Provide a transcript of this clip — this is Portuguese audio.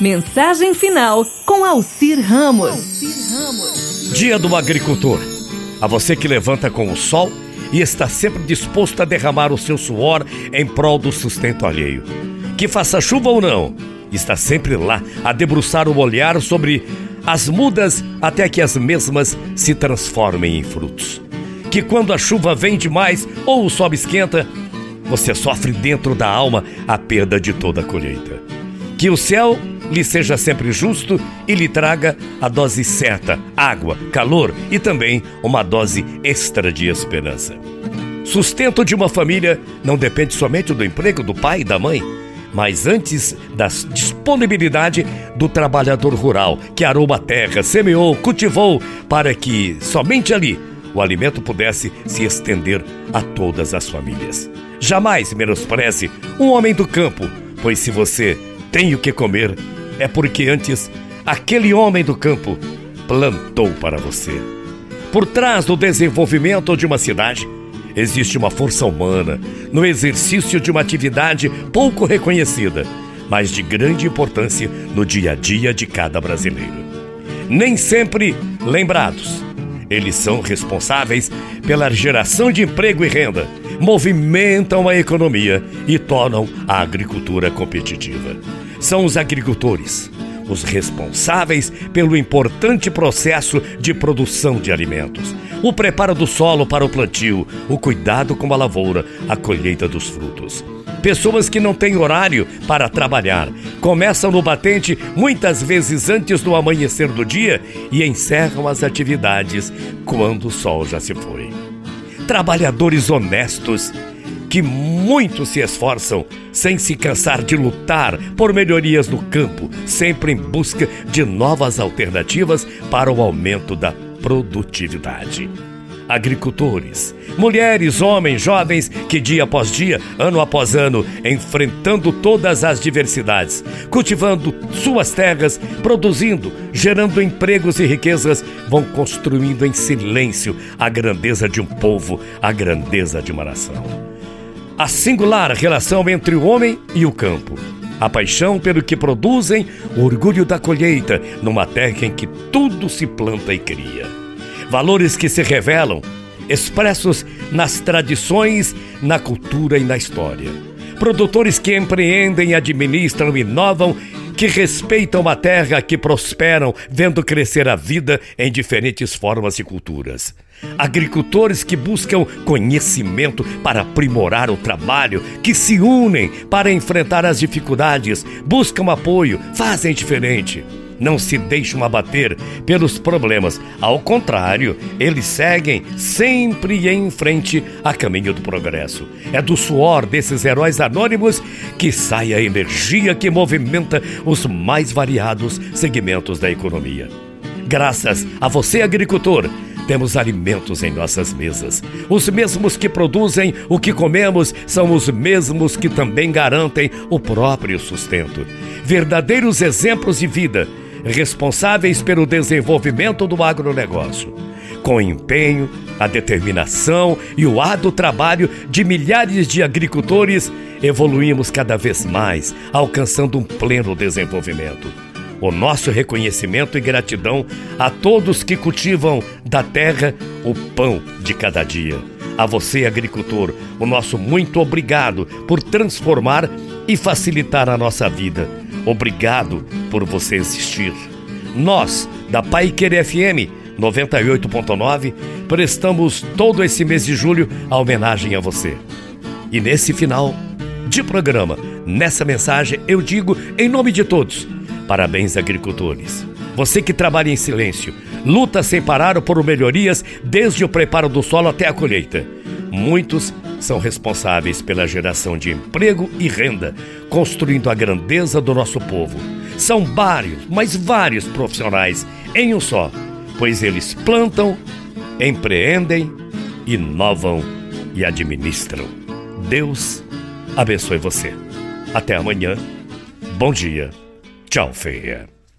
Mensagem final com Alcir Ramos. Dia do Agricultor. A você que levanta com o sol e está sempre disposto a derramar o seu suor em prol do sustento alheio. Que faça chuva ou não, está sempre lá a debruçar o olhar sobre as mudas até que as mesmas se transformem em frutos. Que quando a chuva vem demais ou o sol esquenta, você sofre dentro da alma a perda de toda a colheita. Que o céu lhe seja sempre justo e lhe traga a dose certa, água, calor e também uma dose extra de esperança. Sustento de uma família não depende somente do emprego do pai e da mãe, mas antes da disponibilidade do trabalhador rural que arou a terra, semeou, cultivou, para que somente ali o alimento pudesse se estender a todas as famílias. Jamais menospreze um homem do campo, pois se você tem o que comer, é porque antes aquele homem do campo plantou para você. Por trás do desenvolvimento de uma cidade, existe uma força humana no exercício de uma atividade pouco reconhecida, mas de grande importância no dia a dia de cada brasileiro. Nem sempre lembrados, eles são responsáveis pela geração de emprego e renda, movimentam a economia e tornam a agricultura competitiva são os agricultores, os responsáveis pelo importante processo de produção de alimentos. O preparo do solo para o plantio, o cuidado com a lavoura, a colheita dos frutos. Pessoas que não têm horário para trabalhar, começam no batente muitas vezes antes do amanhecer do dia e encerram as atividades quando o sol já se foi. Trabalhadores honestos que muito se esforçam sem se cansar de lutar por melhorias no campo, sempre em busca de novas alternativas para o aumento da produtividade. Agricultores, mulheres, homens, jovens que dia após dia, ano após ano, enfrentando todas as diversidades, cultivando suas terras, produzindo, gerando empregos e riquezas, vão construindo em silêncio a grandeza de um povo, a grandeza de uma nação a singular relação entre o homem e o campo. A paixão pelo que produzem, o orgulho da colheita, numa terra em que tudo se planta e cria. Valores que se revelam, expressos nas tradições, na cultura e na história. Produtores que empreendem, administram, inovam, que respeitam a terra, que prosperam, vendo crescer a vida em diferentes formas e culturas agricultores que buscam conhecimento para aprimorar o trabalho, que se unem para enfrentar as dificuldades, buscam apoio, fazem diferente. Não se deixam abater pelos problemas, ao contrário, eles seguem sempre em frente a caminho do progresso. É do suor desses heróis anônimos que sai a energia que movimenta os mais variados segmentos da economia. Graças a você, agricultor, temos alimentos em nossas mesas. Os mesmos que produzem o que comemos são os mesmos que também garantem o próprio sustento. Verdadeiros exemplos de vida, responsáveis pelo desenvolvimento do agronegócio. Com empenho, a determinação e o árduo trabalho de milhares de agricultores, evoluímos cada vez mais, alcançando um pleno desenvolvimento o nosso reconhecimento e gratidão a todos que cultivam da terra o pão de cada dia. A você, agricultor, o nosso muito obrigado por transformar e facilitar a nossa vida. Obrigado por você existir. Nós, da Pai Querer FM 98.9, prestamos todo esse mês de julho a homenagem a você. E nesse final de programa, nessa mensagem, eu digo em nome de todos Parabéns, agricultores. Você que trabalha em silêncio, luta sem parar por melhorias desde o preparo do solo até a colheita. Muitos são responsáveis pela geração de emprego e renda, construindo a grandeza do nosso povo. São vários, mas vários profissionais em um só, pois eles plantam, empreendem, inovam e administram. Deus abençoe você. Até amanhã. Bom dia. Ciao, feia.